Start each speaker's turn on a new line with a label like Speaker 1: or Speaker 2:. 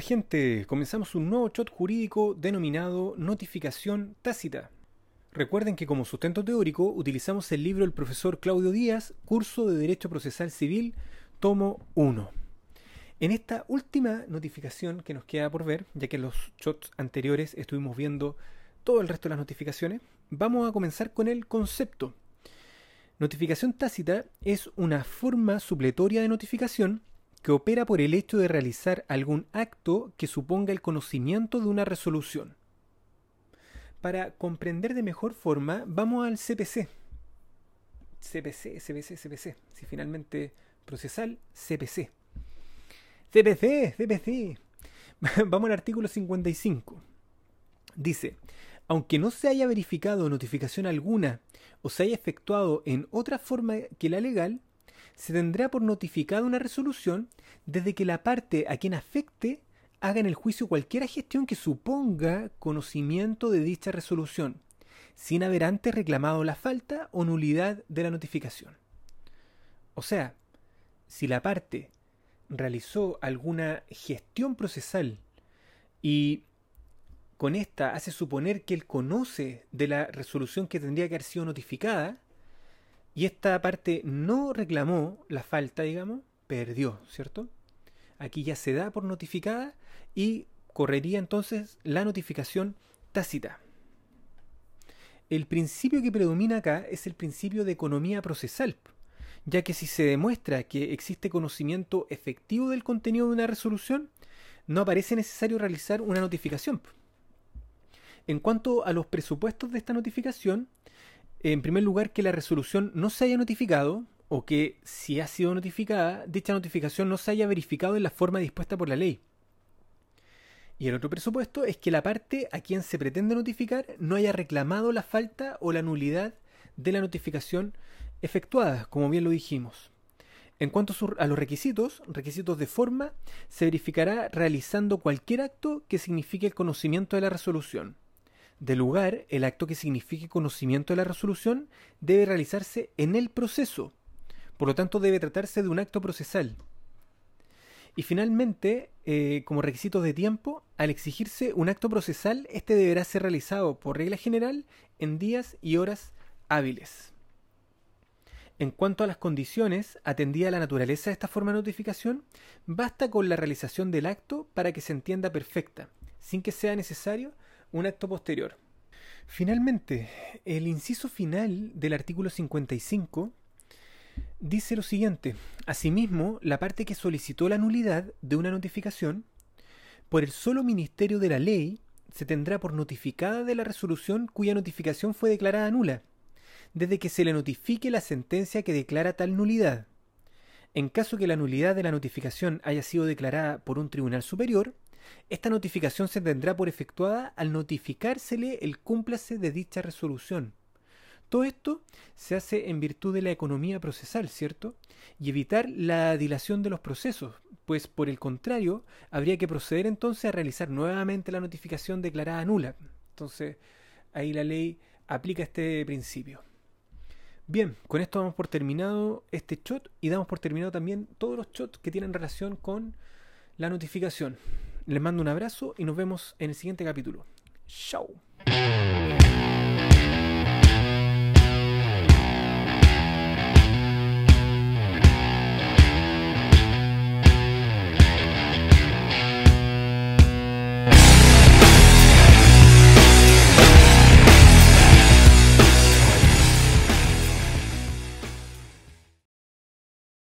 Speaker 1: gente, comenzamos un nuevo shot jurídico denominado notificación tácita. Recuerden que como sustento teórico utilizamos el libro del profesor Claudio Díaz, Curso de Derecho Procesal Civil, tomo 1. En esta última notificación que nos queda por ver, ya que en los shots anteriores estuvimos viendo todo el resto de las notificaciones, vamos a comenzar con el concepto. Notificación tácita es una forma supletoria de notificación que opera por el hecho de realizar algún acto que suponga el conocimiento de una resolución. Para comprender de mejor forma, vamos al CPC. CPC, CPC, CPC. Si finalmente procesal, CPC. CPC, CPC. vamos al artículo 55. Dice, aunque no se haya verificado notificación alguna o se haya efectuado en otra forma que la legal, se tendrá por notificada una resolución desde que la parte a quien afecte haga en el juicio cualquier gestión que suponga conocimiento de dicha resolución, sin haber antes reclamado la falta o nulidad de la notificación. O sea, si la parte realizó alguna gestión procesal y con esta hace suponer que él conoce de la resolución que tendría que haber sido notificada, y esta parte no reclamó la falta, digamos, perdió, ¿cierto? Aquí ya se da por notificada y correría entonces la notificación tácita. El principio que predomina acá es el principio de economía procesal, ya que si se demuestra que existe conocimiento efectivo del contenido de una resolución, no aparece necesario realizar una notificación. En cuanto a los presupuestos de esta notificación, en primer lugar, que la resolución no se haya notificado o que si ha sido notificada, dicha notificación no se haya verificado en la forma dispuesta por la ley. Y el otro presupuesto es que la parte a quien se pretende notificar no haya reclamado la falta o la nulidad de la notificación efectuada, como bien lo dijimos. En cuanto a los requisitos, requisitos de forma, se verificará realizando cualquier acto que signifique el conocimiento de la resolución de lugar, el acto que signifique conocimiento de la resolución debe realizarse en el proceso. Por lo tanto, debe tratarse de un acto procesal. Y finalmente, eh, como requisito de tiempo, al exigirse un acto procesal, este deberá ser realizado por regla general en días y horas hábiles. En cuanto a las condiciones, atendida a la naturaleza de esta forma de notificación, basta con la realización del acto para que se entienda perfecta, sin que sea necesario un acto posterior. Finalmente, el inciso final del artículo 55 dice lo siguiente. Asimismo, la parte que solicitó la nulidad de una notificación, por el solo ministerio de la ley, se tendrá por notificada de la resolución cuya notificación fue declarada nula, desde que se le notifique la sentencia que declara tal nulidad. En caso que la nulidad de la notificación haya sido declarada por un tribunal superior, esta notificación se tendrá por efectuada al notificársele el cúmplase de dicha resolución. Todo esto se hace en virtud de la economía procesal, ¿cierto? Y evitar la dilación de los procesos, pues por el contrario, habría que proceder entonces a realizar nuevamente la notificación declarada nula. Entonces, ahí la ley aplica este principio. Bien, con esto damos por terminado este shot y damos por terminado también todos los shots que tienen relación con la notificación. Les mando un abrazo y nos vemos en el siguiente capítulo. Chao.